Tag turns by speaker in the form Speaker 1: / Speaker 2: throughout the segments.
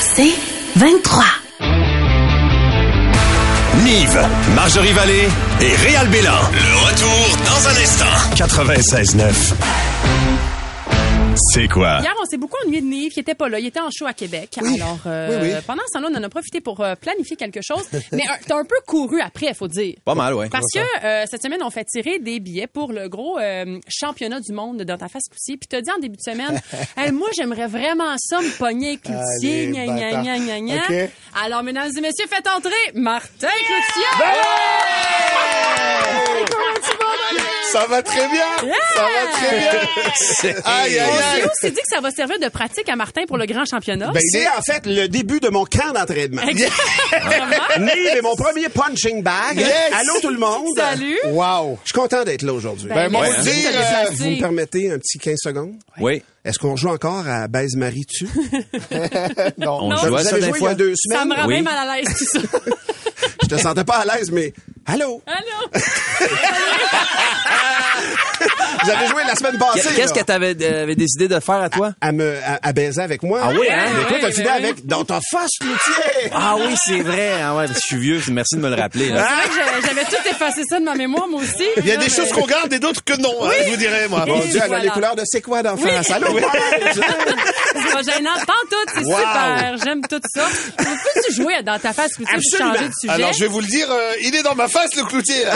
Speaker 1: C'est 23.
Speaker 2: Nive, Marjorie Vallée et Réal Bélan. Le retour dans un instant. 96.9. C'est quoi?
Speaker 3: Hier, on s'est beaucoup ennuyé de Nive, qui était pas là. Il était en show à Québec. Alors, euh,
Speaker 4: Oui, oui.
Speaker 3: pendant ce temps-là, on en a profité pour euh, planifier quelque chose. Mais euh, t'as un peu couru après, faut dire.
Speaker 5: Pas mal, ouais.
Speaker 3: Parce que euh, cette semaine, on fait tirer des billets pour le gros euh, championnat du monde dans ta face. Puis t'as dit en début de semaine, Hey, moi j'aimerais vraiment ça me pogner avec Cloutier,
Speaker 4: Allez,
Speaker 3: gna gna
Speaker 4: bâtard.
Speaker 3: gna gna gna.
Speaker 4: OK.
Speaker 3: Alors mesdames et messieurs, faites entrer Martin Cloutier.
Speaker 4: Ça va très bien! Ça va très bien! Aïe, aïe,
Speaker 3: On
Speaker 4: aïe!
Speaker 3: s'est aussi dit que ça va servir de pratique à Martin pour le grand championnat.
Speaker 4: Ben,
Speaker 6: C'est en fait le début de mon camp d'entraînement. Nive est mon premier punching bag.
Speaker 4: Yes!
Speaker 6: Allô tout le monde?
Speaker 3: Salut.
Speaker 4: Wow!
Speaker 6: Je suis content d'être là aujourd'hui.
Speaker 4: Ben,
Speaker 3: merci
Speaker 4: vous dire, euh,
Speaker 3: déplacer.
Speaker 6: Vous me permettez un petit 15 secondes?
Speaker 5: Oui.
Speaker 6: Est-ce qu'on joue encore à Baise Marie tu?
Speaker 4: Non.
Speaker 5: On
Speaker 3: Non.
Speaker 5: joue à ça
Speaker 6: avez
Speaker 5: des
Speaker 6: joué il y a deux
Speaker 3: Ça
Speaker 6: semaines.
Speaker 3: me rend
Speaker 5: Oui.
Speaker 3: bien mal à l'aise tout ça.
Speaker 6: Je te sentais pas à l'aise, mais allô?
Speaker 3: Allô?
Speaker 6: Vous avez joué la semaine passée.
Speaker 5: Qu'est-ce que t'avais euh, avais décidé de faire à toi?
Speaker 6: à me à, à baiser avec moi.
Speaker 5: Ah oui, hein?
Speaker 6: Mais toi, t'as fini avec dans ta face, Cloutier.
Speaker 5: Ah oui, c'est vrai. Ah ouais, je suis vieux. Merci de me le rappeler. là.
Speaker 3: C'est vrai que j'avais tout effacé ça de ma mémoire, moi aussi.
Speaker 4: Il y a
Speaker 3: Non,
Speaker 4: des
Speaker 3: mais-
Speaker 4: choses qu'on garde et d'autres que non, hein, je vous dirais, moi.
Speaker 6: Mon
Speaker 3: Et
Speaker 6: Dieu, elle a
Speaker 3: voilà.
Speaker 6: les couleurs de c'est quoi d'en face. Allô? ouais.
Speaker 3: C'est pas gênant. Pas tout, c'est
Speaker 6: Wow.
Speaker 3: super. J'aime tout ça. Peux-tu jouer dans ta face, Cloutier, pour
Speaker 6: Absolument.
Speaker 3: changer de sujet?
Speaker 4: Alors, je vais vous le dire, euh, il est dans ma face, le cloutier, là.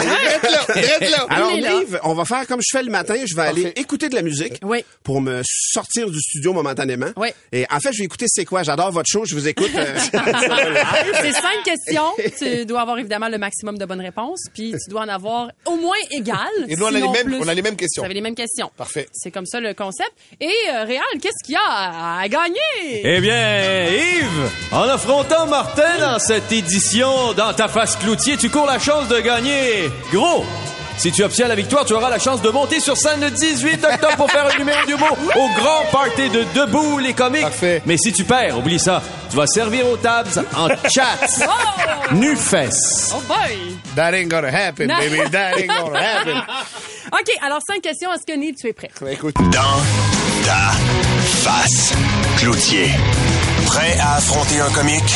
Speaker 6: Alors,
Speaker 3: Il est là.
Speaker 6: Nive, on va faire comme je fais le matin. Je vais aller écouter de la musique
Speaker 3: Oui.
Speaker 6: pour me sortir du studio momentanément.
Speaker 3: Oui.
Speaker 6: Et en fait, je vais écouter c'est quoi? J'adore votre show. Je vous écoute. euh,
Speaker 3: C'est cinq questions. Tu dois avoir évidemment le maximum de bonnes réponses, puis tu dois en avoir au moins égal.
Speaker 4: Et nous, on a les mêmes-
Speaker 3: plus.
Speaker 4: on a les mêmes questions.
Speaker 3: Vous avez les mêmes questions.
Speaker 4: Parfait.
Speaker 3: C'est comme ça le concept. Et euh, Réal, qu'est-ce qu'il y a à, à gagner?
Speaker 5: Eh bien, Yves, en affrontant Martin dans cette édition dans ta face cloutier, tu cours la chance de gagner gros. Si tu obtiens la victoire, tu auras la chance de monter sur scène le 18 octobre pour faire un numéro d'humour au grand party de Debout les comiques.
Speaker 4: Parfait.
Speaker 5: Mais si tu perds, oublie ça. Tu vas servir aux tables en chat.
Speaker 3: Oh!
Speaker 5: Nu-fesse.
Speaker 3: Oh boy!
Speaker 4: That ain't gonna happen,
Speaker 3: Non.
Speaker 4: baby. That ain't gonna happen.
Speaker 3: OK, alors cinq questions. Est-ce que Nive, tu es prêt?
Speaker 4: Ben, écoute,
Speaker 2: Dans ta face. Cloutier. Prêt à affronter un comique?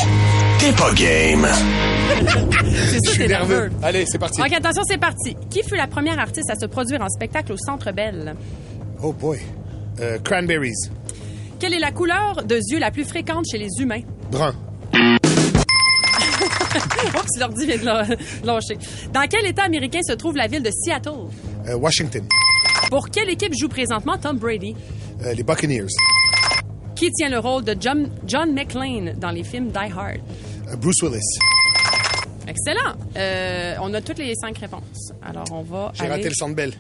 Speaker 2: T'es pas game.
Speaker 3: C'est ça,
Speaker 4: je suis
Speaker 3: t'es
Speaker 4: nerveux. Allez, c'est parti.
Speaker 3: OK, attention, c'est parti. Qui fut la première artiste à se produire en spectacle au Centre Bell?
Speaker 4: Oh boy. Euh, cranberries.
Speaker 3: Quelle est la couleur de yeux la plus fréquente chez les humains?
Speaker 4: Brun.
Speaker 3: Oups, l'ordi vient de lâcher. Dans quel État américain se trouve la ville de Seattle?
Speaker 4: Euh, Washington.
Speaker 3: Pour quelle équipe joue présentement Tom Brady?
Speaker 4: Euh, les Buccaneers.
Speaker 3: Qui tient le rôle de John, John McClane dans les films Die Hard?
Speaker 4: Bruce Willis.
Speaker 3: Excellent. Euh, on a toutes les cinq réponses. Alors, on va
Speaker 4: J'ai
Speaker 3: aller...
Speaker 4: raté le centre belle.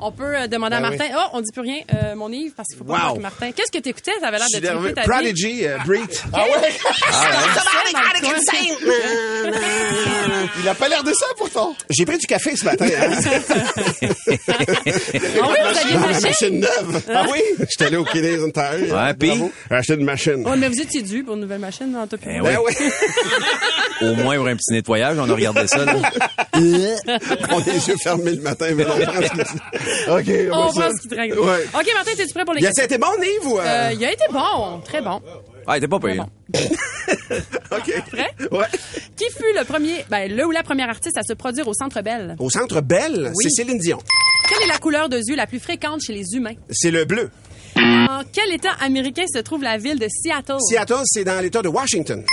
Speaker 3: On peut euh, demander à
Speaker 4: Ben
Speaker 3: Martin. Oh, on dit plus rien, euh, mon Yves, parce qu'il faut pas
Speaker 6: Wow.
Speaker 3: voir que Martin. Qu'est-ce que t'écoutais? Ça avait l'air de triper ta vie.
Speaker 6: Prodigy, euh, Breed.
Speaker 4: Ah ouais?
Speaker 3: Ah
Speaker 4: Il a pas l'air de ça, pourtant.
Speaker 6: J'ai pris du café ce matin. hein.
Speaker 3: Ah oui, vous aviez une
Speaker 6: Une
Speaker 3: machine?
Speaker 6: machine neuve. Ah oui? J'étais allé au Kinéis Ontario.
Speaker 5: Ouais, puis?
Speaker 6: Acheté une machine.
Speaker 3: Oh, mais vous étiez dû pour une nouvelle machine en tout cas.
Speaker 6: Ben oui.
Speaker 5: Au moins pour un petit nettoyage, on a regardé ça. là.
Speaker 6: On a les yeux fermés le matin, mais on prend ce. OK,
Speaker 3: On pense qu'il.
Speaker 6: Ouais.
Speaker 3: OK, Martin, es-tu prêt pour les
Speaker 6: Il a
Speaker 3: questions?
Speaker 6: été bon, Nive, ou... euh?
Speaker 3: Euh, il a été bon, très bon.
Speaker 5: Ah, t'es pas payé.
Speaker 6: OK.
Speaker 3: Prêt?
Speaker 6: Ouais.
Speaker 3: Qui fut le premier, ben, le ou la première artiste à se produire au Centre Bell?
Speaker 6: Au Centre Belle,
Speaker 3: Oui.
Speaker 6: c'est Céline Dion.
Speaker 3: Quelle est la couleur de yeux la plus fréquente chez les humains?
Speaker 6: C'est le bleu.
Speaker 3: En quel État américain se trouve la ville de Seattle?
Speaker 6: Seattle, c'est dans l'État de Washington.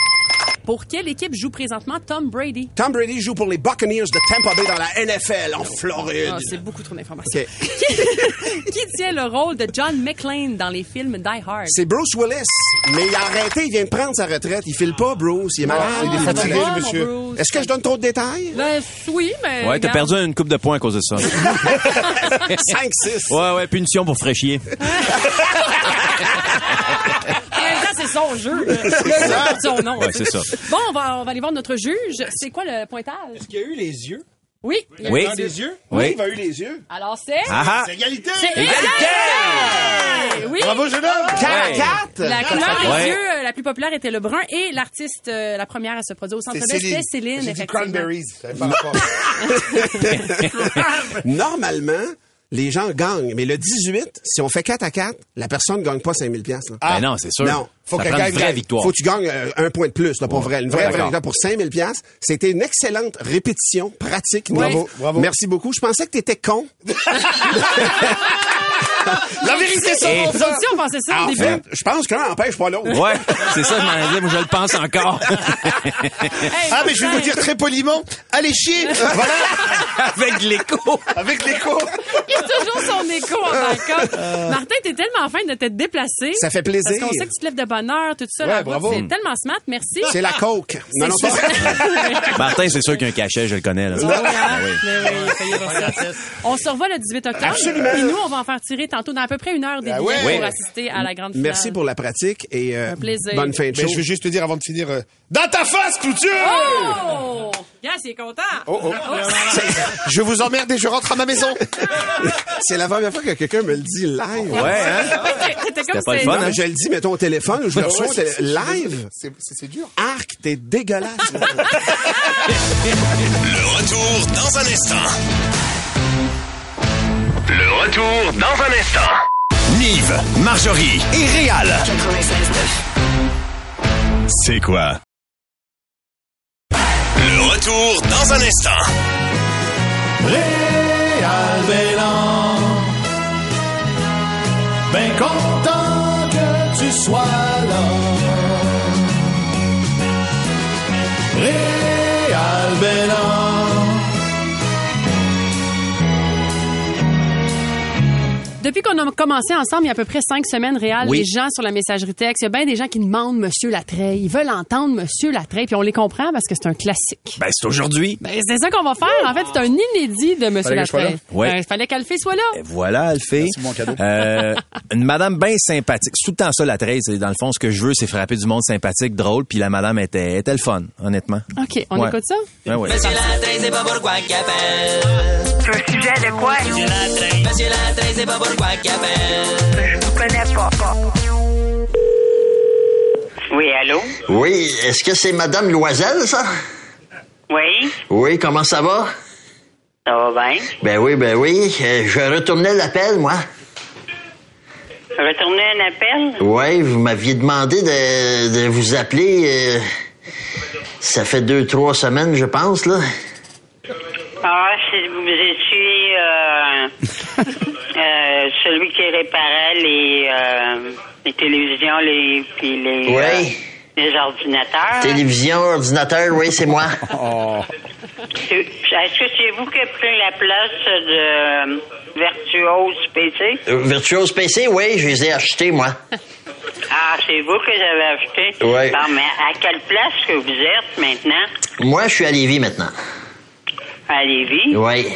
Speaker 3: Pour quelle équipe joue présentement Tom Brady?
Speaker 6: Tom Brady joue pour les Buccaneers de Tampa Bay dans la NFL en Floride.
Speaker 3: Ah, c'est beaucoup trop d'informations. Qui tient le rôle de John McClane dans les films Die Hard?
Speaker 6: C'est Bruce Willis, mais il a arrêté, il vient de prendre sa retraite. Il file pas, Bruce, il est malade.
Speaker 3: Ah,
Speaker 6: il est fatigué, monsieur. Est-ce que je donne trop de détails?
Speaker 3: Ben, oui, mais.
Speaker 5: Ouais, t'as perdu une coupe de points à cause de ça.
Speaker 6: 5, 6.
Speaker 5: Ouais, ouais, punition pour fraîchier.
Speaker 3: Son jeu. là. C'est son nom.
Speaker 5: Ouais, c'est ça.
Speaker 3: Bon, on va, on va aller voir notre juge. C'est quoi le pointage?
Speaker 6: Il y a eu les yeux?
Speaker 3: Oui.
Speaker 5: Oui.
Speaker 6: Des yeux?
Speaker 5: Oui.
Speaker 6: il a eu les yeux?
Speaker 3: Alors, c'est.
Speaker 5: Ah ah.
Speaker 4: Égalité.
Speaker 3: C'est égalité! Oui.
Speaker 4: Bravo, jeune homme.
Speaker 6: 44!
Speaker 3: La couleur des
Speaker 5: Ouais.
Speaker 3: yeux euh, la plus populaire était le brun et l'artiste, euh, la première à se produire au centre
Speaker 4: C'est
Speaker 3: Bell, c'était Céline.
Speaker 4: J'ai dit
Speaker 3: effectivement.
Speaker 4: cranberries. Ça avait pas rapport.
Speaker 6: Normalement, les gens gagnent. Mais le 18, si on fait 4 à 4, la personne ne gagne pas 5000 pièces.
Speaker 7: Ben non, c'est sûr.
Speaker 6: Non.
Speaker 8: Faut
Speaker 7: ça
Speaker 8: que
Speaker 7: prend une vraie
Speaker 8: gagne.
Speaker 7: victoire.
Speaker 6: Faut que tu gagnes euh, un point de plus, là, pour vrai. Une vraie, vraie victoire pour 5000 pièces. C'était une excellente répétition, pratique.
Speaker 8: Bravo.
Speaker 6: Merci beaucoup. Je pensais que t'étais con.
Speaker 8: La vérité, ça,
Speaker 7: Et-
Speaker 8: frère.
Speaker 3: aussi, on pensait ça au
Speaker 6: En
Speaker 3: début.
Speaker 6: fait, je pense que l'un n'empêche pas l'autre.
Speaker 7: Ouais, c'est ça, je m'en disais, moi je le pense encore.
Speaker 3: Hey,
Speaker 8: Ah, mais je vais vous dire très poliment, allez chier. voilà,
Speaker 7: Avec l'écho.
Speaker 8: avec l'écho.
Speaker 3: Il y a toujours son écho en backup. Martin, t'es tellement fin de te déplacer.
Speaker 6: Ça fait plaisir.
Speaker 3: Parce qu'on sait que tu te lèves de bonne heure, tout ça.
Speaker 8: Ouais, bravo.
Speaker 3: C'est tellement smart. Merci.
Speaker 6: C'est la coke. Non, non,
Speaker 3: C'est
Speaker 6: pas
Speaker 3: ça.
Speaker 7: Martin, c'est sûr qu'il y a un cachet, je le connais. Là.
Speaker 3: Ah oui, hein? Mais oui, ça. On se revoit le 18 octobre.
Speaker 6: Absolument.
Speaker 3: Puis nous, on va en faire tirer tantôt dans à peu près une heure des
Speaker 8: Ah ouais.
Speaker 3: pour
Speaker 7: Oui.
Speaker 3: assister à la grande finale.
Speaker 6: Merci pour la pratique et euh,
Speaker 3: Un plaisir.
Speaker 6: bonne fin de
Speaker 8: Mais
Speaker 6: show.
Speaker 8: je veux juste te dire avant de finir, euh, dans ta face, clôture!
Speaker 3: Oh! Yes, il est content.
Speaker 8: Oh, oh. Je vous emmerde et je rentre à ma maison.
Speaker 6: C'est la première fois que quelqu'un me le dit live.
Speaker 7: Ouais, hein?
Speaker 3: T'étais comme
Speaker 7: pas le fun, hein?
Speaker 6: mais je le dis, mettons au téléphone, ou je le reçois live.
Speaker 8: C'est dur.
Speaker 6: Arc, t'es dégueulasse.
Speaker 2: Le retour dans un instant. Retour dans un instant. Nive, Marjorie et Réal. C'est quoi? Le retour dans un instant.
Speaker 9: Réal Bélan. Ben content que tu sois
Speaker 3: Depuis qu'on a commencé ensemble, il y a à peu près cinq semaines réelles,
Speaker 7: Oui.
Speaker 3: les gens sur la messagerie texte, il y a bien des gens qui demandent Monsieur Latreille. Ils veulent entendre Monsieur Latreille, puis on les comprend parce que c'est un classique.
Speaker 7: Ben, c'est aujourd'hui.
Speaker 3: Ben, c'est ça qu'on va faire. En fait, c'est un inédit de Monsieur
Speaker 8: Fallait que je sois
Speaker 3: Latreille.
Speaker 7: là? Ouais.
Speaker 3: Ben, Il fallait qu'Alphée soit là.
Speaker 7: Et voilà, Alphée.
Speaker 8: Merci, mon cadeau.
Speaker 7: Euh, une madame bien sympathique. C'est tout le temps ça, la trace. C'est, Dans le fond, ce que je veux, c'est frapper du monde sympathique, drôle, puis la madame était, était le fun, honnêtement.
Speaker 3: OK, on
Speaker 7: Ouais.
Speaker 3: écoute ça?
Speaker 7: Ouais.
Speaker 10: Monsieur Latreille, c'est pas pourquoi qu'il appelle.
Speaker 11: C'est un sujet de quoi?
Speaker 10: Monsieur Latreille, Monsieur Latreille, c'est pas pourquoi
Speaker 11: Je vous connais pas.
Speaker 12: Oui, allô?
Speaker 13: Oui, est-ce que c'est Madame Loisel, ça?
Speaker 12: Oui,
Speaker 13: Oui, comment ça va?
Speaker 12: ça va bien.
Speaker 13: Ben oui, ben oui. euh, je retournais l'appel, moi.
Speaker 12: Retourner un appel?
Speaker 13: Oui, vous m'aviez demandé de, de vous appeler. euh, ça fait deux, trois semaines, je pense, là.
Speaker 12: Ah, c'est, vous étiez euh, euh, celui qui réparait les, euh, les télévisions les, puis les,
Speaker 13: Oui.
Speaker 12: euh, les ordinateurs.
Speaker 13: Télévision, ordinateur, oui, c'est moi.
Speaker 12: C'est- Est-ce que c'est vous qui avez pris la place de euh, Virtuose PC?
Speaker 13: Euh, Virtuose PC, oui, je les ai achetés, moi.
Speaker 12: Ah, c'est vous que j'avais acheté?
Speaker 13: Ouais.
Speaker 12: Bon, mais à quelle place que vous êtes maintenant?
Speaker 13: Moi, je suis à Lévis maintenant.
Speaker 12: À Lévis?
Speaker 13: Oui.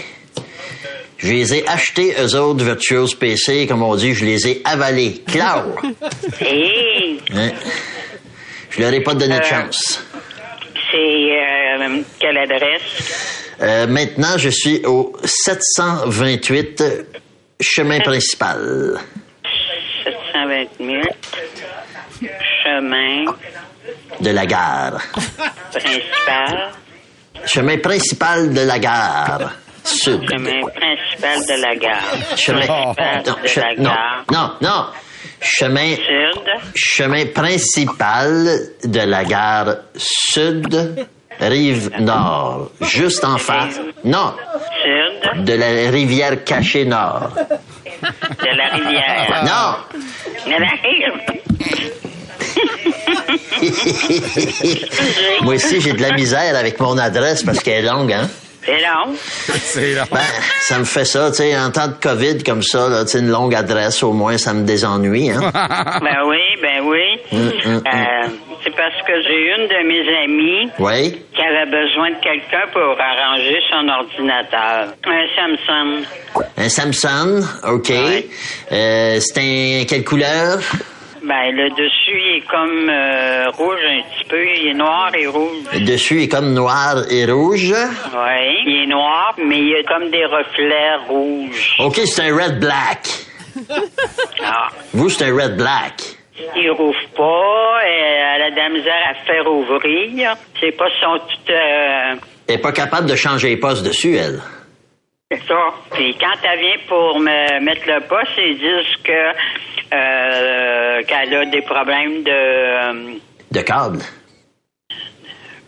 Speaker 13: Je les ai achetés, eux autres, Virtuose PC, comme on dit, je les ai avalés. Clau!
Speaker 12: Hé!
Speaker 13: Hein? Je leur ai pas donné de
Speaker 12: Euh.
Speaker 13: chance.
Speaker 12: C'est euh, quelle adresse?
Speaker 13: Euh, maintenant, je suis au 728 chemin principal.
Speaker 12: 728 chemin
Speaker 13: de la gare.
Speaker 12: principal.
Speaker 13: Chemin principal de la gare. Sud.
Speaker 12: Chemin principal de la gare.
Speaker 13: Chemin.
Speaker 12: Principal
Speaker 13: Non,
Speaker 12: de
Speaker 13: che-
Speaker 12: la
Speaker 13: non,
Speaker 12: gare.
Speaker 13: non, non. Chemin.
Speaker 12: Sud.
Speaker 13: Chemin principal de la gare sud, rive nord. Juste en face. Non.
Speaker 12: Sud
Speaker 13: De la rivière cachée nord.
Speaker 12: de la rivière.
Speaker 13: Non.
Speaker 12: De la rive.
Speaker 13: Moi aussi, j'ai de la misère avec mon adresse parce qu'elle est longue, hein?
Speaker 12: C'est long.
Speaker 8: C'est là.
Speaker 13: Ben, ça me fait ça, tu sais, en temps de COVID comme ça, là, tu sais, une longue adresse, au moins, ça me désennuie, hein?
Speaker 12: Ben oui, ben oui.
Speaker 13: hum, hum.
Speaker 12: Euh, c'est parce que j'ai une de mes amies
Speaker 13: Oui?
Speaker 12: qui avait besoin de quelqu'un pour arranger son ordinateur. Un Samsung.
Speaker 13: Un Samsung, OK. Euh, c'est un... Quelle couleur?
Speaker 12: Ben, le dessus, il est comme euh, rouge un petit peu. Il est noir et rouge.
Speaker 13: Le dessus est comme noir et rouge.
Speaker 12: Oui. Il est noir, mais il y a comme des reflets rouges.
Speaker 13: OK, c'est un red black.
Speaker 12: Ah.
Speaker 13: Vous, c'est un red black.
Speaker 12: Il rouvre pas. Elle a de la misère à faire ouvrir. C'est pas son tout... euh,
Speaker 13: Elle est pas capable de changer les postes dessus, elle.
Speaker 12: C'est ça. Puis quand elle vient pour me mettre le poste, ils disent que euh, qu'elle a des problèmes de euh,
Speaker 13: De câble.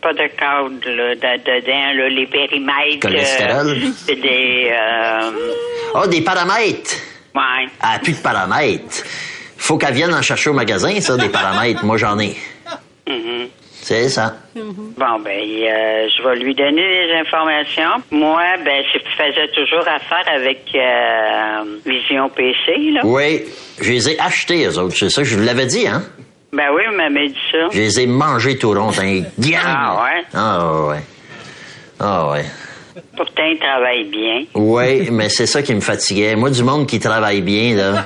Speaker 12: pas de câble là, de- dedans, là, les périmètres.
Speaker 13: Cholestérol.
Speaker 12: euh, c'est des euh,
Speaker 13: Oh, des paramètres.
Speaker 12: ouais.
Speaker 13: Ah, plus de paramètres. Faut qu'elle vienne en chercher au magasin, ça, des paramètres. Moi, j'en ai. C'est ça.
Speaker 12: Bon, ben, euh, je vais lui donner les informations. Moi, ben, je faisais toujours affaire avec euh, Vision PC, là.
Speaker 13: Oui, je les ai achetés, eux autres. C'est ça, je vous l'avais dit, hein?
Speaker 12: Ben oui, vous m'avez dit ça.
Speaker 13: Je les ai mangés tout rond. un.
Speaker 12: Ah ouais?
Speaker 13: Ah ouais. Ah ouais.
Speaker 12: Pourtant, il travaille bien.
Speaker 13: Oui, mais c'est ça qui me fatiguait. Moi, du monde qui travaille bien, là,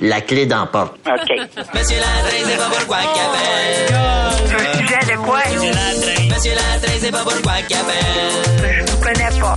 Speaker 13: la clé d'emporte.
Speaker 12: OK.
Speaker 10: Monsieur Landry, c'est pas pourquoi qu'il appelle.
Speaker 11: Un sujet de quoi?
Speaker 10: Monsieur Landry, Monsieur Landry, c'est pas pourquoi qu'il appelle.
Speaker 11: Je vous connais pas.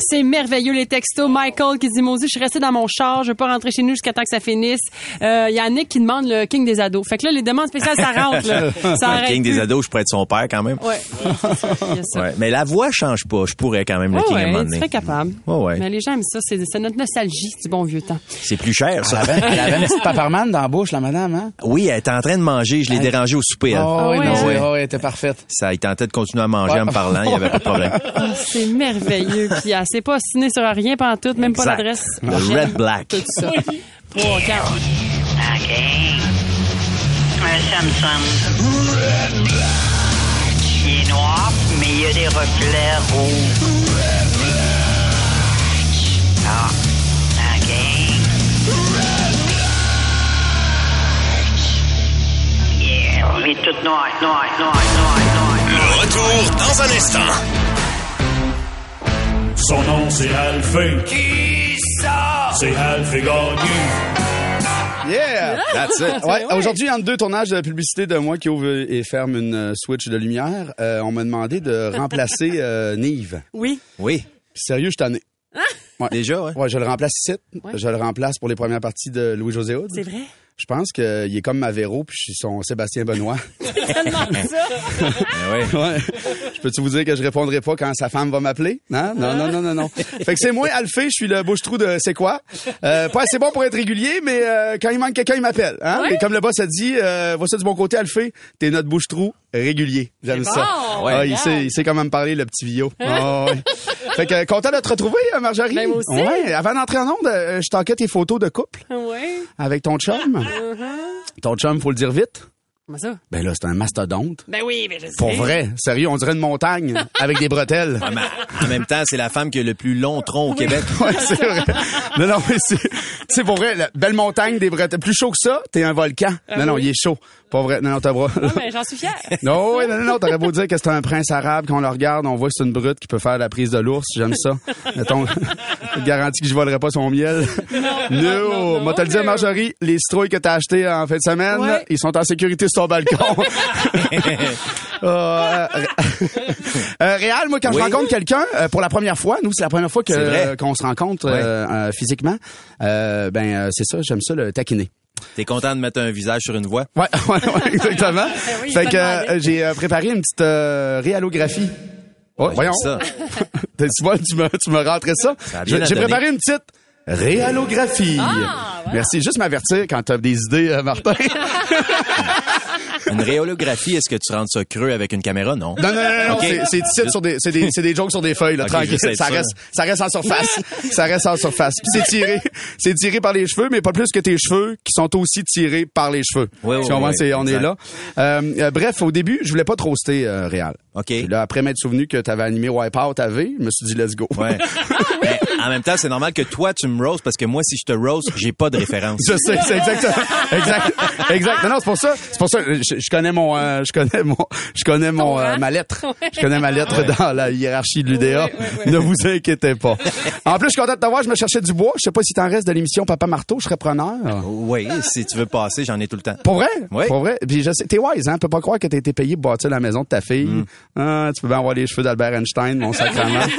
Speaker 3: C'est merveilleux, les textos. Michael qui dit, je suis resté dans mon char, je veux pas rentrer chez nous jusqu'à temps que ça finisse. Euh, Il y a Nick qui demande le King des ados. Fait que là, les demandes spéciales, ça rentre, là. Ça
Speaker 7: Le King
Speaker 3: plus.
Speaker 7: des ados, je pourrais être son père quand même.
Speaker 3: Ouais. Ça.
Speaker 7: Ouais. Mais la voix change pas. Je pourrais quand même le King à un moment
Speaker 3: ouais,
Speaker 7: donné.
Speaker 3: tu serais capable.
Speaker 7: Ouais, ouais.
Speaker 3: Mais les gens aiment ça. C'est notre nostalgie du bon vieux temps.
Speaker 7: C'est plus cher, ça.
Speaker 8: Elle avait, elle avait une petite paparman dans la bouche, la madame, hein?
Speaker 7: Oui, elle était en train de manger. Je l'ai
Speaker 8: Elle-
Speaker 7: dérangée au souper. elle.
Speaker 8: Oh, oui,
Speaker 3: ouais,
Speaker 8: non, oui, oh, oui, elle était parfaite.
Speaker 7: Ça, il tentait de continuer à manger en me parlant. Il n'y avait pas de problème.
Speaker 3: Ah, c'est merveilleux. Puis s'est pas assinée sur rien pendant tout, même pas l'adresse.
Speaker 7: Le Red Black.
Speaker 3: Tout ça. Trois, quatre.
Speaker 12: OK. Un Samsung. Il est noir, mais il y a des reflets rouges. Ah. OK. Yeah. Il est tout noir, noir, noir, noir, noir.
Speaker 2: Retour dans un instant.
Speaker 9: Son nom, c'est Alphée. Qui ça? C'est Alphée Gagné.
Speaker 8: Yeah!
Speaker 7: That's it.
Speaker 8: Ouais, aujourd'hui, entre deux tournages de publicité de moi qui ouvre et ferme une euh, switch de lumière, euh, on m'a demandé de remplacer euh, Nive.
Speaker 3: Oui.
Speaker 7: Oui.
Speaker 8: Puis sérieux, je t'en ai. Ouais.
Speaker 7: Déjà, ouais.
Speaker 8: Ouais, je le remplace ici. Je le remplace pour les premières parties de Louis-José.
Speaker 3: C'est vrai?
Speaker 8: Je pense qu'il est comme ma Véro, puis je suis son Sébastien Benoît.
Speaker 3: Tellement ça.
Speaker 7: Ben ouais.
Speaker 8: Je peux-tu vous dire que je répondrai pas quand sa femme va m'appeler? Non, non, non, non, non, non. Fait que c'est moi, Alphée, je suis le bouche-trou de c'est quoi? Euh, pas assez bon pour être régulier, mais euh, quand il manque quelqu'un, il m'appelle. Hein?
Speaker 3: Ouais.
Speaker 8: Et comme le boss a dit, euh, vois ça du bon côté, Alphée, t'es notre bouche-trou régulier. J'aime ça.
Speaker 3: bon,
Speaker 8: Ah, il, sait, il sait comment me parler, le petit vio. Ah, ouais. Fait que content de te retrouver, Marjorie.
Speaker 3: Ben, moi aussi.
Speaker 8: Ouais, avant d'entrer en onde, euh, je t'enquête tes photos de couple avec ton chum.
Speaker 3: Uh-huh.
Speaker 8: Ton chum, faut le dire vite.
Speaker 3: Comment ça?
Speaker 8: Ben là, c'est un mastodonte.
Speaker 3: Ben oui, mais je sais.
Speaker 8: Pour vrai, sérieux, on dirait une montagne avec des bretelles.
Speaker 7: Ouais, mais en même temps, c'est la femme qui a le plus long tronc au Québec.
Speaker 8: Ouais, c'est vrai. Non, non, mais c'est, c'est pour vrai, la belle montagne des bretelles. Plus chaud que ça, t'es un volcan. non, non, il est chaud. Pas vrai. Non, non, t'as bras.
Speaker 3: Non, mais j'en suis fière.
Speaker 8: Non, ouais, non, non, non, t'aurais beau dire que c'est un prince arabe, qu'on le regarde, on voit que c'est une brute qui peut faire la prise de l'ours, j'aime ça. Mettons, je te garantis que je volerai pas son miel. Non,
Speaker 3: non,
Speaker 8: Moi, te le dire, Marjorie, les citrouilles que t'as achetées en fin de semaine,
Speaker 3: Ouais.
Speaker 8: ils sont en sécurité sur ton balcon. Euh, euh, Réal, moi, quand je
Speaker 7: Oui.
Speaker 8: rencontre quelqu'un euh, pour la première fois, nous, c'est la première fois que, euh, qu'on se rencontre euh, euh, physiquement, euh, ben, euh, c'est ça, j'aime ça, le taquiner.
Speaker 7: T'es content de mettre un visage sur une voix?
Speaker 8: Ouais, ouais, ouais, exactement.
Speaker 3: oui,
Speaker 8: fait que euh, j'ai euh, préparé une petite euh, réallographie. Oh,
Speaker 7: J'aime
Speaker 8: voyons.
Speaker 7: ça.
Speaker 8: tu vois, tu me, tu me rentrais ça. J'ai préparé une petite réallographie.
Speaker 3: Ah,
Speaker 8: Merci. Juste m'avertir quand tu as des idées, euh, Martin.
Speaker 7: Une réolographie, est-ce que tu rentres ça creux avec une caméra? Non.
Speaker 8: Non, non, non, non, c'est- c'est sur des, c'est des, c'est des jokes sur des feuilles, là, tranquille. Ça reste, ça reste en surface. ça reste en surface. Puis c'est tiré, c'est tiré par les cheveux, mais pas plus que tes cheveux qui sont aussi tirés par les cheveux.
Speaker 7: Oui, oui, oui,
Speaker 8: C'est- on est
Speaker 7: exact.
Speaker 8: là. Euh, euh, bref, au début, je voulais pas te roaster, euh, Réal.
Speaker 7: OK.
Speaker 8: Puis là, après m'être souvenu que tu avais animé Wipeout à V, je me suis dit, let's go.
Speaker 7: Ouais. Mais en même temps, c'est normal que toi, tu me roast parce que moi, si je te roast, j'ai pas de référence.
Speaker 8: Je sais, c'est exactement, exact, exact. Non, non, c'est pour ça, c'est pour ça, je, je connais mon, euh, je connais mon, je connais mon, euh, ma lettre. Je connais ma lettre dans la hiérarchie de l'UDA. Ne vous inquiétez pas. En plus, je suis content de t'avoir, je me cherchais du bois. Je sais pas si t'en restes de l'émission Papa Marteau, je serais preneur.
Speaker 7: Oui, si tu veux passer, j'en ai tout le temps.
Speaker 8: Pour vrai?
Speaker 7: Oui.
Speaker 8: Pour vrai? Puis je sais, t'es wise, hein? Peux pas croire que t'as été payé pour bâtir la maison de ta fille.
Speaker 7: Mm.
Speaker 8: Ah, tu peux bien avoir les cheveux d'Albert Einstein, mon sacrement.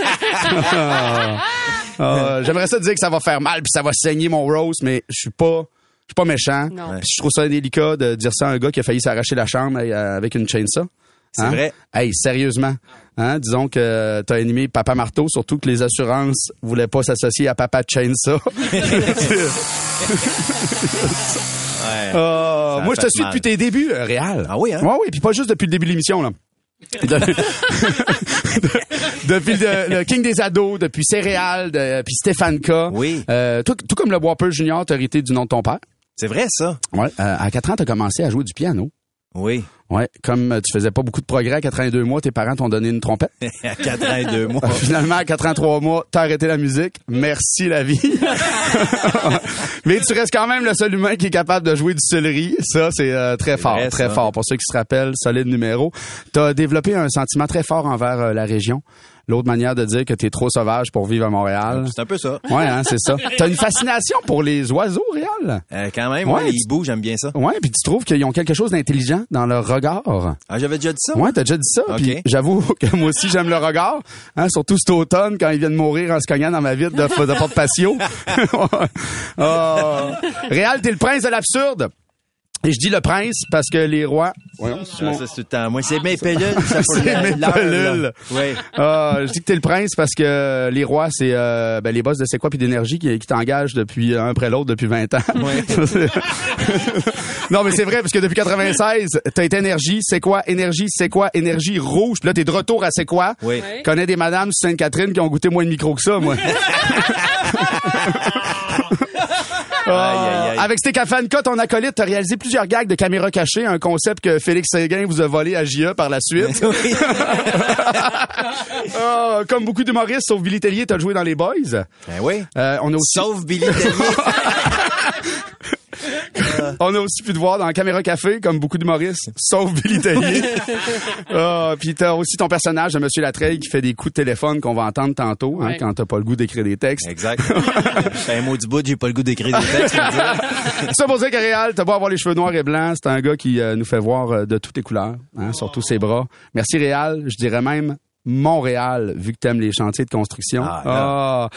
Speaker 8: Ah. Ah, J'aimerais ça te dire que ça va faire mal puis ça va saigner mon rose, mais je suis pas, je suis pas méchant. Je trouve ça délicat de dire ça à un gars qui a failli s'arracher la chambre euh, avec une chainsaw.
Speaker 7: C'est vrai.
Speaker 8: Hey, sérieusement. Hein, disons que tu as animé Papa Marteau, surtout que les assurances voulaient pas s'associer à Papa Chainsaw.
Speaker 7: Ouais.
Speaker 8: Ah, moi, je te suis
Speaker 7: mal.
Speaker 8: depuis tes débuts, euh, Réal.
Speaker 7: Ah oui, hein?
Speaker 8: Ouais, oui, puis pas juste depuis le début de l'émission, là. De- depuis le, le King des ados, depuis Céréales, de- puis Stéphane K.
Speaker 7: Oui.
Speaker 8: Euh, tout comme le Whopper Junior, t'as hérité du nom de ton père.
Speaker 7: C'est vrai, ça?
Speaker 8: Ouais. Euh, à 4 ans, t'as commencé à jouer du piano.
Speaker 7: Oui.
Speaker 8: Ouais. Comme euh, tu faisais pas beaucoup de progrès à 82 mois, tes parents t'ont donné une trompette.
Speaker 7: à 4 ans et 2 mois.
Speaker 8: Finalement, à 4 ans, 3 mois, t'as arrêté la musique. Merci la vie. Mais tu restes quand même le seul humain qui est capable de jouer du céleri. Ça, c'est euh, très fort,
Speaker 7: vrai,
Speaker 8: très
Speaker 7: ça.
Speaker 8: fort. Pour ceux qui se rappellent, solide numéro. T'as développé un sentiment très fort envers euh, la région. L'autre manière de dire que t'es trop sauvage pour vivre à Montréal.
Speaker 7: C'est un peu ça.
Speaker 8: Ouais, hein, c'est ça. T'as une fascination pour les oiseaux, Réal.
Speaker 7: Euh, quand même,
Speaker 8: Ouais,
Speaker 7: ouais,
Speaker 8: tu-
Speaker 7: ils bougent, j'aime bien ça.
Speaker 8: Ouais, puis tu trouves qu'ils ont quelque chose d'intelligent dans leur regard.
Speaker 7: Ah, j'avais déjà dit ça?
Speaker 8: Ouais, t'as déjà dit ça. Puis j'avoue que moi aussi j'aime le regard, hein, surtout cet automne quand ils viennent mourir en se cognant dans ma vitre de, de porte patio. oh. Réal, t'es le prince de l'absurde. Et je dis le prince parce que les rois. Voyons, c'est
Speaker 7: Ah,
Speaker 8: mon-
Speaker 7: ça, c'est tout le temps. Moi, c'est mes pour
Speaker 8: C'est
Speaker 7: la-
Speaker 8: mes.
Speaker 7: Oui.
Speaker 8: Ah, je dis que t'es le prince parce que les rois, c'est euh, ben, les boss de C'est quoi puis d'énergie qui, qui t'engagent depuis un après l'autre depuis 20 ans. non, mais c'est vrai parce que depuis 96, t'as été énergie, c'est quoi énergie, c'est quoi énergie rouge. Puis là, t'es de retour à c'est quoi.
Speaker 7: Oui.
Speaker 3: Oui.
Speaker 8: Connais des madames sur Sainte-Catherine qui ont goûté moins de micro que ça, moi.
Speaker 7: Aïe, aïe, aïe.
Speaker 8: Avec Stéphane K, ton acolyte, t'as réalisé plusieurs gags de caméra cachée, un concept que Félix Séguin vous a volé à JE par la suite. Ah, comme beaucoup d'humoristes, sauf Billy Tellier, t'as joué dans les Boys.
Speaker 7: Ben oui.
Speaker 8: Euh, on a aussi,
Speaker 7: Sauf Billy Tellier.
Speaker 8: on a aussi pu te voir dans Caméra Café, comme beaucoup d'humoristes, sauf Billy Tellier. Ah, puis t'as aussi ton personnage de Monsieur Latreille qui fait des coups de téléphone qu'on va entendre tantôt, hein,
Speaker 3: Ouais.
Speaker 8: quand t'as pas le goût d'écrire des textes.
Speaker 7: exact. C'est un mot du bout, j'ai pas le goût d'écrire des textes.
Speaker 8: Ça pour dire que Réal, t'as beau avoir les cheveux noirs et blancs, c'est un gars qui euh, nous fait voir euh, de toutes les couleurs, hein, surtout ses bras. Merci Réal, je dirais même Montréal, vu que t'aimes les chantiers de construction.
Speaker 7: Ah,
Speaker 8: Ah.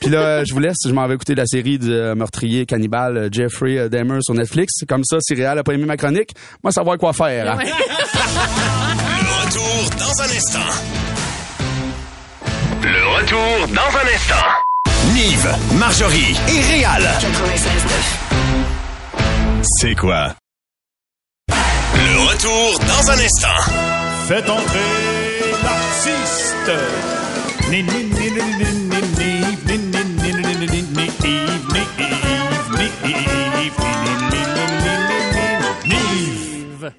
Speaker 8: Puis là, je vous laisse, je m'en vais écouter la série de euh, meurtrier cannibale euh, Jeffrey euh, Dahmer sur Netflix. Comme ça, si Réal a pas aimé ma chronique, moi, savoir quoi faire. hein.
Speaker 2: Le retour dans un instant. Le retour dans un instant. Nive, Marjorie et Réal. C'est quoi? Le retour dans un instant.
Speaker 9: Faites entrer l'artiste.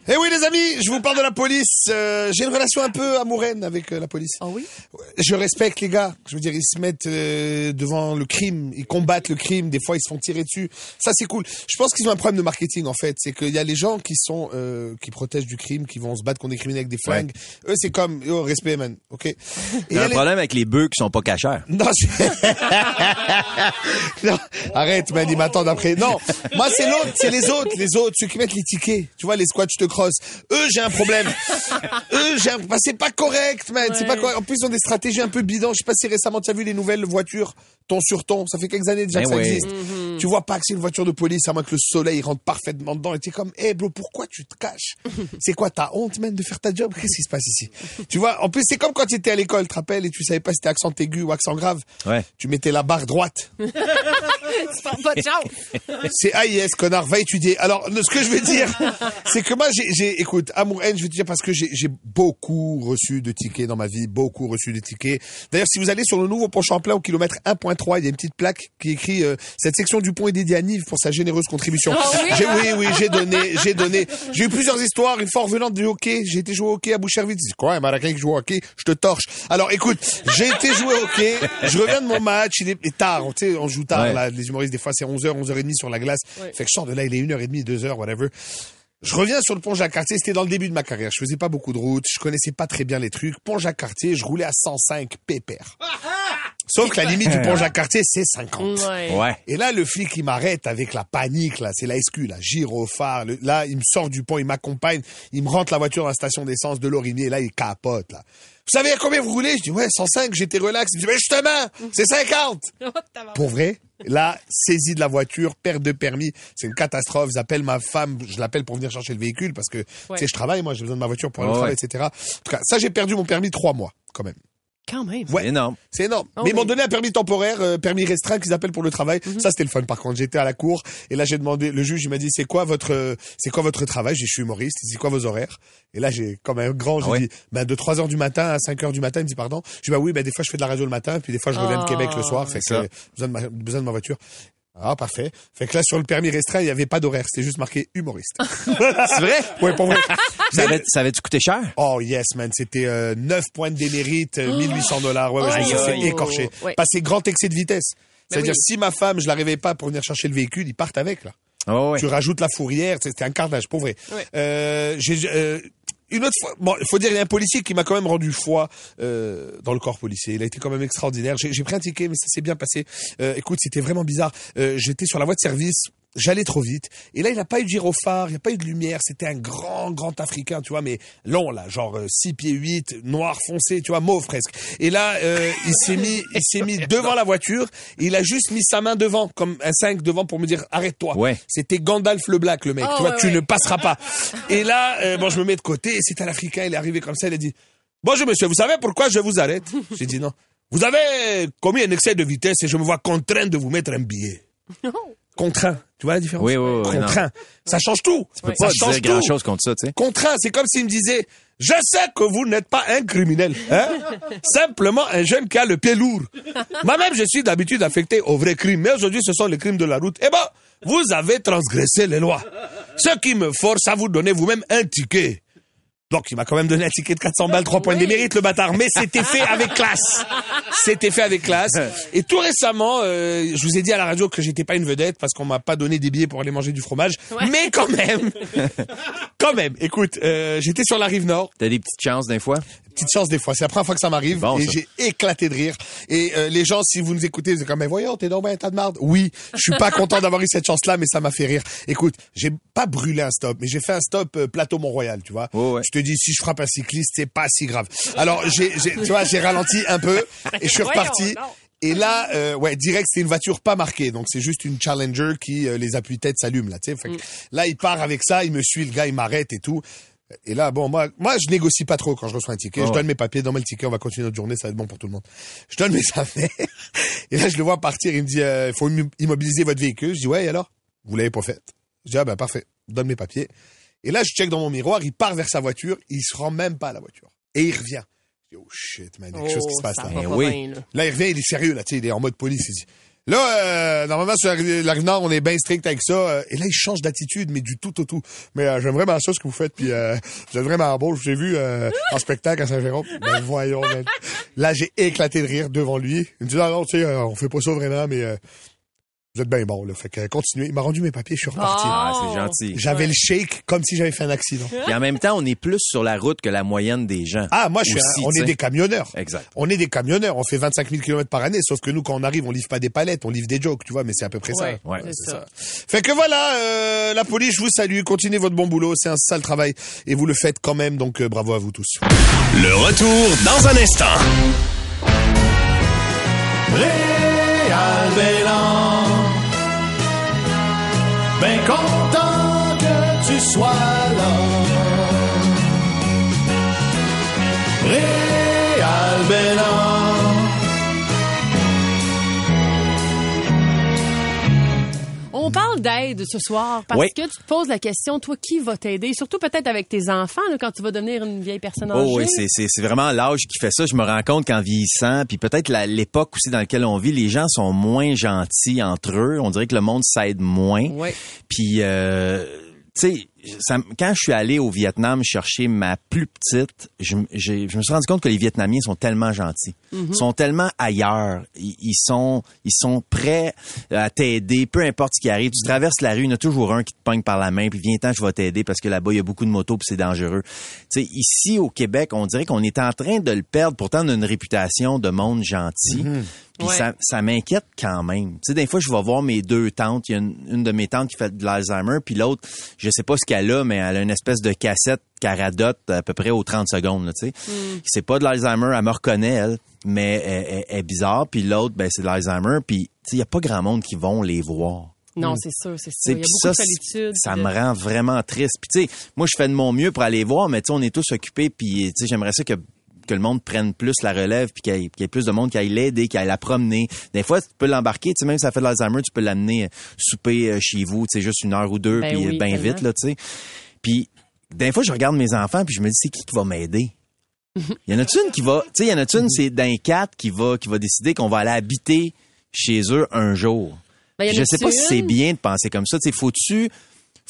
Speaker 4: Eh oui, les amis, je vous parle de la police. Euh, J'ai une relation un peu amoureuse avec euh, la police.
Speaker 3: Ah oui?
Speaker 4: Je respecte les gars. Je veux dire, ils se mettent euh, devant le crime, ils combattent le crime. Des fois, ils se font tirer dessus. Ça, c'est cool. Je pense qu'ils ont un problème de marketing en fait. C'est qu'il y a les gens qui sont euh, qui protègent du crime, qui vont se battre contre des criminels avec des flingues. Eux, c'est comme oh, respect, man. Ok. Et il y
Speaker 7: a un
Speaker 4: les-
Speaker 7: problème avec les bœufs qui sont pas cacheurs.
Speaker 4: non, non, arrête, man, ils m'attendent après. Non, moi, c'est l'autre, c'est les autres, les autres, ceux qui mettent les tickets. Tu vois, les squats, je te crosse. Eux, j'ai un problème. Eux, j'ai un, bah, c'est pas correct, man, c'est pas correct. En plus, ils ont des stratégies un peu bidons. Je sais pas si récemment tu as vu les nouvelles voitures, ton sur ton. Ça fait quelques années déjà
Speaker 7: Eh
Speaker 4: que ça
Speaker 7: oui.
Speaker 4: existe. Tu vois pas que c'est une voiture de police, à moins que le soleil rentre parfaitement dedans. Et t'es comme, eh, bro, pourquoi tu te caches? C'est quoi, t'as honte, man, de faire ta job? Qu'est-ce qui se passe ici? Tu vois, en plus, c'est comme quand tu étais à l'école, tu te rappelles, et tu savais pas si c'était accent aigu ou accent grave.
Speaker 7: Ouais.
Speaker 4: Tu mettais la barre droite. C'est AIS, connard, va étudier. Alors, ce que je veux dire, c'est que moi, j'ai, j'ai- écoute, amour-haine, je vais te dire parce que j'ai, beaucoup reçu de tickets dans ma vie, beaucoup reçu de tickets. D'ailleurs, si vous allez sur le nouveau pont Champlain au kilomètre 1.3, il y a une petite plaque qui écrit euh, cette section du pont est dédiée à Nive pour sa généreuse contribution.
Speaker 3: Ah oui?
Speaker 4: J'ai, oui, oui, j'ai donné, j'ai donné. J'ai eu plusieurs histoires. Une fois revenant du hockey, j'ai été jouer au hockey à Boucherville. C'est quoi, un Marocain qui joue au hockey? Je te torche. Alors, écoute, j'ai été jouer au hockey. Je reviens de mon match. Il est tard. Tu sais, on joue tard,
Speaker 7: Ouais.
Speaker 4: là. Les humoristes, des fois, c'est 11h, 11h30 sur la glace. Fait que je sors de là, il est 1h30, 2h, whatever. Je reviens sur le pont Jacques-Cartier, c'était dans le début de ma carrière. Je faisais pas beaucoup de routes, je connaissais pas très bien les trucs. Pont Jacques-Cartier, je roulais à 105 pépère. Sauf que la limite du pont Jacques-Cartier, c'est 50.
Speaker 3: Ouais.
Speaker 7: Ouais.
Speaker 4: Et là, le flic, il m'arrête avec la panique, là. C'est la SQ, là. Gyrophare. Le- là, il me sort du pont, il m'accompagne. Il me rentre la voiture dans la station d'essence de Lorimier. Là, il capote, là. Vous savez à combien vous roulez? Je dis, ouais, 105, j'étais relax. Il me dit, mais justement, c'est 50. Pour vrai? Là, saisie de la voiture, perte de permis, c'est une catastrophe. J'appelle ma femme, je l'appelle pour venir chercher le véhicule parce que, tu sais, je travaille, moi, j'ai besoin de ma voiture pour aller au travail, etc. En tout cas, ça, j'ai perdu mon permis trois mois, quand même.
Speaker 3: Quand même.
Speaker 4: Ouais.
Speaker 7: C'est énorme.
Speaker 4: C'est énorme.
Speaker 3: Oh
Speaker 4: mais ils m'ont donné un permis temporaire, euh, permis restreint qu'ils appellent pour le travail. Ça c'était le fun. Par contre, j'étais à la cour et là j'ai demandé, le juge il m'a dit c'est quoi votre, euh, c'est quoi votre travail? J'ai dit, je suis humoriste. C'est quoi vos horaires? Et là j'ai comme un grand, j'ai
Speaker 7: Ah ouais?
Speaker 4: dit ben de 3 heures du matin à 5 heures du matin. Il me dit pardon. Je dis bah oui, ben des fois je fais de la radio le matin, puis des fois je reviens de
Speaker 3: Oh.
Speaker 4: Québec le soir. Fait que
Speaker 7: C'est ça.
Speaker 4: euh, besoin de ma, besoin de ma voiture. Ah parfait. Fait que là sur le permis restreint il y avait pas d'horaire, c'était juste marqué humoriste.
Speaker 7: C'est vrai?
Speaker 4: ouais pour vrai.
Speaker 7: Ça avait, ça avait-tu coûté cher?
Speaker 4: Oh yes man, c'était euh, 9 points de démérite, euh, 1800 dollars. Ouais, ouais, je me suis fait écorcher.
Speaker 3: Ouais.
Speaker 4: C'est grand excès de vitesse.
Speaker 3: Ben
Speaker 4: C'est-à-dire
Speaker 3: oui.
Speaker 4: si ma femme, je la réveille pas pour venir chercher le véhicule, ils partent avec là.
Speaker 7: Oh, ouais.
Speaker 4: Tu rajoutes la fourrière, c'était un carnage, pour vrai.
Speaker 3: Ouais.
Speaker 4: Euh, j'ai euh, une autre fois, bon, il faut dire, il y a un policier qui m'a quand même rendu foi euh, dans le corps policier. Il a été quand même extraordinaire. J'ai pris un ticket, mais ça s'est bien passé. Euh, écoute, c'était vraiment bizarre. Euh, J'étais sur la voie de service. J'allais trop vite. Et là, il n'a pas eu de gyrophare, il n'y a pas eu de lumière. C'était un grand, grand Africain, tu vois, mais long, là, genre 6 pieds 8, noir foncé, tu vois, mauve presque. Et là, euh, il s'est mis, il s'est mis devant la voiture. Et il a juste mis sa main devant, comme un 5 devant pour me dire, arrête-toi.
Speaker 7: Ouais.
Speaker 4: C'était Gandalf le Black, le mec.
Speaker 3: Oh,
Speaker 4: tu vois,
Speaker 3: ouais,
Speaker 4: tu
Speaker 3: ouais.
Speaker 4: ne passeras pas. Et là, euh, bon, je me mets de côté. Et c'est un Africain. Il est arrivé comme ça. Il a dit Bonjour, monsieur. Vous savez pourquoi je vous arrête? J'ai dit non. Vous avez commis un excès de vitesse et je me vois contraint de vous mettre un billet. Contraint. Tu vois la différence
Speaker 7: Oui, oui, oui.
Speaker 4: Ça change tout.
Speaker 7: Tu peux
Speaker 4: Ça
Speaker 7: pas
Speaker 4: change
Speaker 7: dire grand
Speaker 4: tout.
Speaker 7: chose contre ça, tu sais.
Speaker 4: Contraint, c'est comme s'il me disait, je sais que vous n'êtes pas un criminel, hein? Simplement un jeune qui a le pied lourd. Moi-même, je suis d'habitude affecté aux vrais crimes, mais aujourd'hui, ce sont les crimes de la route. Eh ben, vous avez transgressé les lois. Ce qui me force à vous donner vous-même un ticket. Donc, il m'a quand même donné un ticket de 400 balles, 3 points de démérite, le bâtard. Mais c'était fait avec classe. C'était fait avec classe. Et tout récemment, euh, je vous ai dit à la radio que j'étais pas une vedette parce qu'on m'a pas donné des billets pour aller manger du fromage. Mais quand même, quand même, écoute, euh, j'étais sur la rive nord.
Speaker 7: T'as des petites chances des fois?
Speaker 4: Petite chance des fois. C'est la première fois que ça m'arrive.
Speaker 7: Bon,
Speaker 4: et j'ai éclaté de rire. Et euh, les gens, si vous nous écoutez, vous êtes comme, mais voyons, t'es dans un tas de marde. Oui, je suis pas content d'avoir eu cette chance-là, mais ça m'a fait rire. Écoute, j'ai pas brûlé un stop, mais j'ai fait un stop euh, plateau Mont-Royal, tu vois.
Speaker 7: Oh, ouais.
Speaker 4: Je te dis, si je frappe un cycliste, c'est pas si grave. Alors, j'ai, j'ai- tu vois, j'ai ralenti un peu et je suis reparti. Et là, euh, ouais, direct, c'est une voiture pas marquée, donc c'est juste une Challenger qui euh, les appuis-têtes s'allument là. Tu sais, Fait que là, il part avec ça, il me suit, le gars, il m'arrête et tout. Et là, bon, moi, moi, je négocie pas trop quand je reçois un ticket.
Speaker 7: Ah
Speaker 4: je donne mes papiers, donne-moi le ticket, on va continuer notre journée, ça va être bon pour tout le monde. Je donne mes affaires. Et là, je le vois partir, il me dit, euh, il faut immo- immobiliser votre véhicule. Je dis, ouais, et alors? Vous l'avez pas fait. Je dis, ah ben, parfait. Donne mes papiers. Et là, je check dans mon miroir, il part vers sa voiture, il se rend même pas à la voiture. Et il revient. Je dis, oh shit, man, il y a quelque chose qui se passe là.
Speaker 3: va
Speaker 7: Eh
Speaker 3: pas
Speaker 7: oui.
Speaker 3: bien, là.
Speaker 4: Là, il revient, il est sérieux, là, tu sais, il est en mode police. Il dit, là, euh, normalement, sur la rive nord, on est bien strict avec ça. euh, Et là, il change d'attitude, mais du tout au tout. Mais euh, j'aime vraiment ça, ce que vous faites, puis euh, vous êtes vraiment beau. Je vous ai vu euh, en spectacle à Saint-Jérôme. Ben voyons, man. Là, j'ai éclaté de rire devant lui. Il me dit, non, non, tu sais, on fait pas ça vraiment, mais euh, vous êtes bien bon, là. Fait que euh, continuez. Il m'a rendu mes papiers, je suis reparti.
Speaker 7: Ah,
Speaker 3: Oh.
Speaker 7: c'est gentil.
Speaker 4: J'avais le shake comme si j'avais fait un accident.
Speaker 7: Et en même temps, on est plus sur la route que la moyenne des gens.
Speaker 4: Ah, moi, je suis
Speaker 7: Aussi,
Speaker 4: un- on est des camionneurs.
Speaker 7: Exact.
Speaker 4: On est des camionneurs. On fait 25 000 km par année. Sauf que nous, quand on arrive, on livre pas des palettes, on livre des jokes, tu vois, mais c'est à peu près
Speaker 3: Ouais,
Speaker 4: ça.
Speaker 7: Ouais,
Speaker 3: c'est ça.
Speaker 4: Fait que voilà, euh, la police, je vous salue. Continuez votre bon boulot. C'est un sale travail. Et vous le faites quand même. Donc, euh, bravo à vous tous.
Speaker 2: Le retour dans un instant.
Speaker 9: Réal Ben content que tu sois là. Réal.
Speaker 3: D'aide ce soir parce
Speaker 7: Oui.
Speaker 3: que tu te poses la question, toi, qui va t'aider? Surtout peut-être avec tes enfants, là, quand tu vas devenir une vieille personne âgée.
Speaker 7: Oh oui, c'est, c'est, c'est vraiment l'âge qui fait ça. Je me rends compte qu'en vieillissant, puis peut-être la- l'époque aussi dans laquelle on vit, les gens sont moins gentils entre eux. On dirait que le monde s'aide moins.
Speaker 3: Ouais.
Speaker 7: Puis, euh, tu sais,
Speaker 5: ça quand je suis allé au Vietnam chercher ma plus petite, je, me suis rendu compte que les Vietnamiens sont tellement gentils. Ils sont tellement ailleurs. Ils, ils sont, ils sont prêts à t'aider, peu importe ce qui arrive. Tu traverses la rue, il y en a toujours un qui te pogne par la main, puis viens-t'en, je vais t'aider parce que là-bas, il y a beaucoup de motos, puis c'est dangereux. Tu sais, ici, au Québec, on dirait qu'on est en train de le perdre. Pourtant, on a une réputation de monde gentil. Puis
Speaker 1: Ouais.
Speaker 5: ça, ça m'inquiète quand même. Tu sais, des fois, je vais voir mes deux tantes. Il y a une, une de mes tantes qui fait de l'Alzheimer, puis l'autre, je sais pas ce qu'elle a, mais elle a une espèce de cassette qu'elle radote à peu près aux 30 secondes. Tu sais. C'est pas de l'Alzheimer, elle me reconnaît, elle, mais elle, elle- elle est bizarre. Puis l'autre, ben, c'est de l'Alzheimer. Puis il y a pas grand monde qui vont les voir.
Speaker 3: Non,
Speaker 5: Mm.
Speaker 3: c'est sûr, c'est sûr. Il y a beaucoup de
Speaker 5: ça,
Speaker 3: solitude.
Speaker 5: Ça me
Speaker 3: de-
Speaker 5: rend vraiment triste. Puis tu sais, moi je fais de mon mieux pour aller voir, mais tu sais, on est tous occupés. Puis tu sais, j'aimerais ça que que le monde prenne plus la relève, puis qu'il y, ait- qu'il y ait plus de monde qui aille l'aider, qui aille la promener. Des fois, tu peux l'embarquer, tu sais, même si ça fait de l'Alzheimer, tu peux l'amener euh, souper euh, chez vous, tu sais, juste une heure ou deux,
Speaker 3: Ben
Speaker 5: puis
Speaker 3: oui,
Speaker 5: bien vite, là, tu sais. Puis, des fois, je regarde mes enfants, puis je me dis, c'est qui qui va m'aider? Il y en a-tu une qui va, tu sais, il y en a-tu une, c'est d'un quatre qui va, qui va décider qu'on va aller habiter chez eux un jour?
Speaker 3: Ben,
Speaker 5: je sais pas si c'est bien de penser comme ça. Tu sais, faut-tu,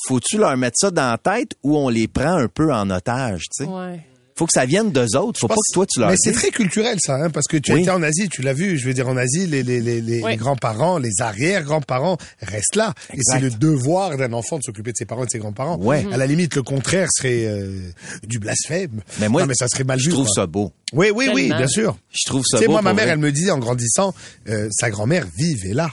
Speaker 5: faut-tu leur mettre ça dans la tête ou on les prend un peu en otage, tu sais?
Speaker 3: Ouais.
Speaker 5: Faut que ça vienne d'eux autres. Faut pas que toi tu leur
Speaker 4: Mais c'est très culturel ça, hein, parce que tu
Speaker 5: Oui.
Speaker 4: étais en Asie, tu l'as vu. Je veux dire en Asie, les, les, les, les,
Speaker 3: Oui.
Speaker 4: les grands-parents, les arrière-grands-parents restent là, et c'est le devoir d'un enfant de s'occuper de ses parents et de ses grands-parents.
Speaker 5: Ouais.
Speaker 4: À la limite, le contraire serait euh, du blasphème.
Speaker 5: Mais moi,
Speaker 4: non, mais ça serait mal
Speaker 5: je
Speaker 4: vu.
Speaker 5: trouve
Speaker 4: quoi.
Speaker 5: ça beau.
Speaker 4: Oui, oui, oui, bien sûr.
Speaker 5: Je trouve ça
Speaker 4: Tu sais,
Speaker 5: beau.
Speaker 4: moi, ma mère,
Speaker 5: vrai.
Speaker 4: elle me dit en grandissant, euh, sa grand-mère vivait là.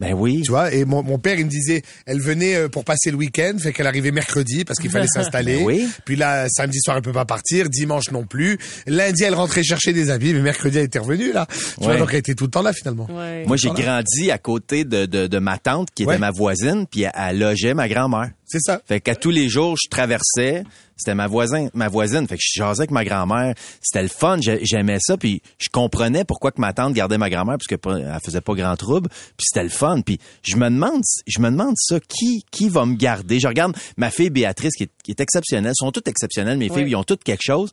Speaker 5: Ben oui.
Speaker 4: Tu vois, et mon, mon père, il me disait, elle venait euh, pour passer le week-end, fait qu'elle arrivait mercredi parce qu'il fallait s'installer.
Speaker 5: Ben oui.
Speaker 4: Puis là, samedi soir, elle peut pas partir, dimanche non plus. Lundi, elle rentrait chercher des habits, mais mercredi, elle était revenue là. Tu vois, donc elle était tout le temps là finalement.
Speaker 3: Ouais.
Speaker 5: Moi, j'ai grandi à côté de, de, de ma tante qui était
Speaker 4: Ouais.
Speaker 5: ma voisine, puis elle, elle logeait ma grand-mère.
Speaker 4: C'est ça.
Speaker 5: Fait qu'à tous les jours, je traversais, c'était ma voisine, ma voisine. Fait que je jasais avec ma grand-mère. C'était le fun, j'ai- j'aimais ça, puis je comprenais pourquoi que ma tante gardait ma grand-mère, parce qu'elle faisait pas grand trouble, puis c'était le fun. Puis je me demande, je me demande ça, qui qui va me garder? Je regarde ma fille Béatrice qui est, qui est exceptionnelle, elles sont toutes exceptionnelles, mes filles,
Speaker 3: Ouais.
Speaker 5: ils ont toutes quelque chose.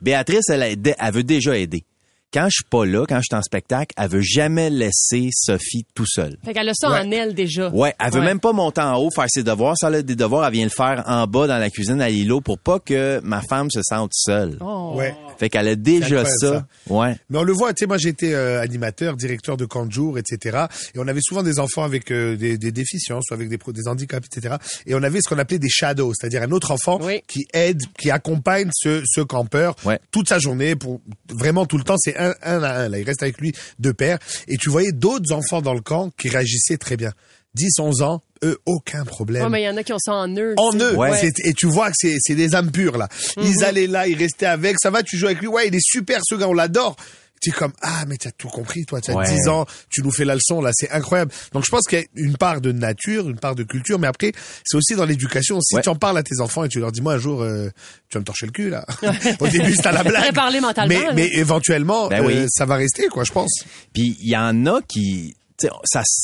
Speaker 5: Béatrice, elle, aidé- elle veut déjà aider. Quand je suis pas là, quand je suis en spectacle, elle veut jamais laisser Sophie tout seule.
Speaker 3: Fait qu'elle a ça
Speaker 4: Ouais.
Speaker 3: en elle déjà.
Speaker 5: Ouais, elle veut
Speaker 3: Ouais.
Speaker 5: même pas monter en haut faire ses devoirs. Ça elle a des devoirs, elle vient le faire en bas dans la cuisine à l'îlot pour pas que ma femme se sente seule.
Speaker 3: Oh.
Speaker 4: Ouais.
Speaker 5: Fait qu'elle a déjà ça. Ouais.
Speaker 4: Mais on le voit, tu sais, moi j'étais euh, animateur, directeur de camp de jour, etc. Et on avait souvent des enfants avec euh, des, des déficiences ou avec des, handicaps, etc. Et on avait ce qu'on appelait des shadows, c'est-à-dire un autre enfant
Speaker 3: Oui.
Speaker 4: qui aide, qui accompagne ce, ce campeur
Speaker 5: Ouais.
Speaker 4: toute sa journée pour vraiment tout le temps. C'est un, un à un. Là, il reste avec lui de pair. Et tu voyais d'autres enfants dans le camp qui réagissaient très bien. 10, 11 ans, eux, aucun problème.
Speaker 3: Ouais, mais il y en a qui ont ça en eux.
Speaker 4: En eux.
Speaker 5: Ouais.
Speaker 4: Et tu vois que c'est c'est des âmes pures, là.
Speaker 3: Mhm.
Speaker 4: Ils allaient là, ils restaient avec. Ça va, tu joues avec lui. Ouais, il est super, ce gars, on l'adore. Tu es comme, ah, mais tu as tout compris, toi. Tu as
Speaker 5: Ouais.
Speaker 4: 10 ans, tu nous fais la leçon, là. C'est incroyable. Donc, je pense qu'il y a une part de nature, une part de culture, mais après, c'est aussi dans l'éducation. Si
Speaker 5: Ouais.
Speaker 4: tu en parles à tes enfants et tu leur dis, moi, un jour, euh, tu vas me torcher le cul, là. Au début, c'est à la blague.
Speaker 3: Mentalement,
Speaker 4: Mais, mais éventuellement,
Speaker 5: Ben oui.
Speaker 4: euh, ça va rester, quoi, je pense.
Speaker 5: Puis il y en a qui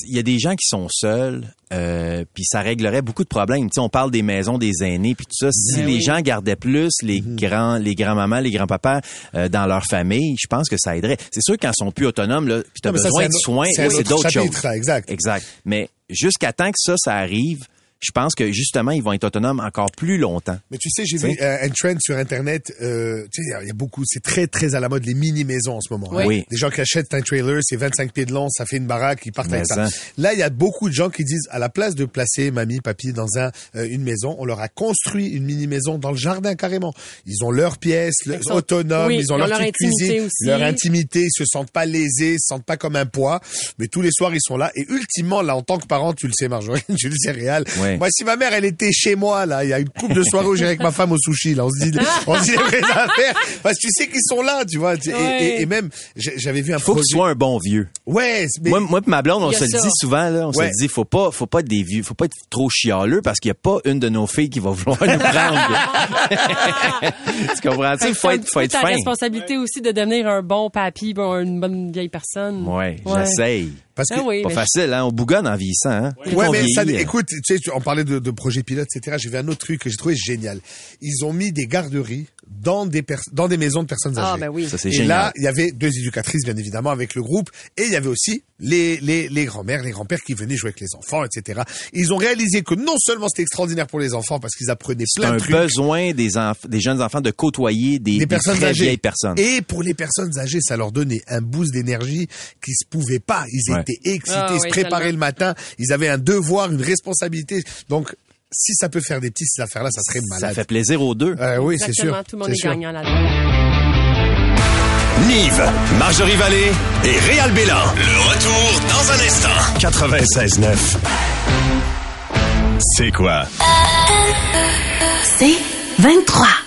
Speaker 5: il y a des gens qui sont seuls euh, puis ça réglerait beaucoup de problèmes. Tu sais, on parle des maisons des aînés puis tout ça. Si
Speaker 3: Ben
Speaker 5: les
Speaker 3: oui.
Speaker 5: gens gardaient plus les
Speaker 4: Mhm.
Speaker 5: grands les grands-mamans, les grands-papas euh, dans leur famille, je pense que ça aiderait. C'est sûr quand ils sont plus autonomes là, puis tu as
Speaker 4: Non, mais ça,
Speaker 5: besoin de soins,
Speaker 4: c'est
Speaker 5: d'autres choses.
Speaker 4: exact.
Speaker 5: Exact. Mais jusqu'à temps que ça ça arrive, je pense que justement ils vont être autonomes encore plus longtemps.
Speaker 4: Mais tu sais, j'ai vu euh, un trend sur Internet. Euh, tu sais, il y a- beaucoup, c'est très très à la mode les mini maisons en ce moment.
Speaker 5: Oui.
Speaker 4: hein.
Speaker 5: Oui.
Speaker 4: Des gens qui achètent un trailer, c'est 25 pieds de long, ça fait une baraque, ils partent
Speaker 5: Mais
Speaker 4: avec ça.
Speaker 5: ça.
Speaker 4: Là, il y a beaucoup de gens qui disent, à la place de placer mamie, papy dans un euh, une maison, on leur a construit une mini maison dans le jardin carrément. Ils ont leur pièce, le-
Speaker 3: Ils sont-
Speaker 4: autonomes,
Speaker 3: oui,
Speaker 4: ils ont leur petite
Speaker 3: intimité
Speaker 4: cuisine,
Speaker 3: aussi.
Speaker 4: leur intimité, ils se sentent pas lésés, ils se sentent pas comme un poids. Mais tous les soirs, ils sont là. Et ultimement, là, en tant que parent, tu le sais, Marjorie, tu le sais, Réal.
Speaker 5: Ouais.
Speaker 4: Moi, si ma mère, elle était chez moi, là, il y a une couple de soirées où j'irai avec ma femme au sushi, là, on se dit, on se dit les vraies affaires. Parce que tu sais qu'ils sont là, tu vois. Et,
Speaker 3: Ouais.
Speaker 4: et, et même, j'ai- j'avais vu un
Speaker 5: Il faut
Speaker 4: projet.
Speaker 5: que tu sois un bon vieux.
Speaker 4: Ouais, mais
Speaker 5: Moi, moi pis ma blonde, on se le dit souvent, là, on
Speaker 4: Ouais.
Speaker 5: se le dit, faut pas, faut pas être des vieux, faut pas être trop chialeux parce qu'il y a pas une de nos filles qui va vouloir nous prendre. tu comprends-tu?
Speaker 3: Fait que
Speaker 5: Faut être, faut être
Speaker 3: ta
Speaker 5: fin.
Speaker 3: responsabilité aussi de devenir un bon papy, une bonne vieille personne.
Speaker 5: Ouais,
Speaker 3: Ouais.
Speaker 5: j'essaye.
Speaker 4: Parce que
Speaker 3: Ah oui,
Speaker 5: Pas facile, hein? On bougonne en vieillissant, hein?
Speaker 4: Ouais, mais ça,
Speaker 5: vieillit, euh,
Speaker 4: écoute, tu sais, on parlait de, de projet pilote, etc. J'ai vu un autre truc que j'ai trouvé génial. Ils ont mis des garderies dans des pers- dans des maisons de personnes âgées.
Speaker 3: Ah, ben oui.
Speaker 5: Ça, c'est
Speaker 4: et
Speaker 5: génial.
Speaker 4: là, il y avait deux éducatrices, bien évidemment, avec le groupe, et il y avait aussi les, les, les grands-mères, les grands-pères qui venaient jouer avec les enfants, etc. Ils ont réalisé que non seulement c'était extraordinaire pour les enfants parce qu'ils apprenaient plein
Speaker 5: un
Speaker 4: de trucs,
Speaker 5: besoin des, des jeunes enfants de côtoyer des,
Speaker 4: des
Speaker 5: des
Speaker 4: personnes
Speaker 5: très
Speaker 4: âgées.
Speaker 5: vieilles personnes.
Speaker 4: Et pour les personnes âgées, ça leur donnait un boost d'énergie qui se pouvait pas. Ils
Speaker 5: Ouais.
Speaker 4: étaient excités,
Speaker 3: Ah
Speaker 4: ils se préparaient
Speaker 3: tellement.
Speaker 4: le matin, ils avaient un devoir, une responsabilité. Donc, si ça peut faire des petits, ces affaires-là, ça serait malade.
Speaker 5: Ça fait plaisir aux deux.
Speaker 4: Euh, oui, c'est sûr.
Speaker 3: tout le monde est gagnant là-dedans.
Speaker 2: Nive, Marjorie Vallée et Réal Bélan. Le retour dans un instant. 96.9. C'est quoi?
Speaker 1: C'est 23.